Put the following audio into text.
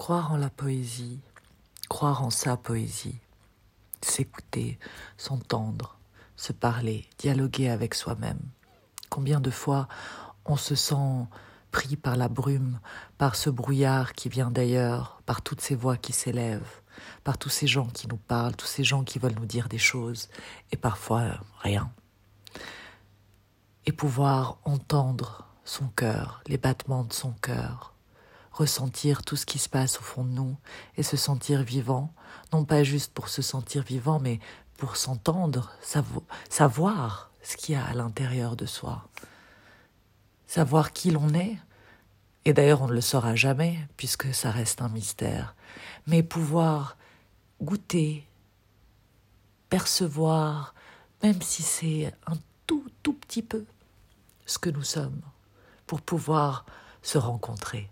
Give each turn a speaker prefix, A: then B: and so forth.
A: croire en la poésie, croire en sa poésie, s'écouter, s'entendre, se parler, dialoguer avec soi-même. Combien de fois on se sent pris par la brume, par ce brouillard qui vient d'ailleurs, par toutes ces voix qui s'élèvent, par tous ces gens qui nous parlent, tous ces gens qui veulent nous dire des choses, et parfois euh, rien. Et pouvoir entendre son cœur, les battements de son cœur, ressentir tout ce qui se passe au fond de nous et se sentir vivant, non pas juste pour se sentir vivant, mais pour s'entendre, savoir ce qu'il y a à l'intérieur de soi, savoir qui l'on est, et d'ailleurs on ne le saura jamais puisque ça reste un mystère, mais pouvoir goûter, percevoir, même si c'est un tout tout petit peu, ce que nous sommes, pour pouvoir se rencontrer.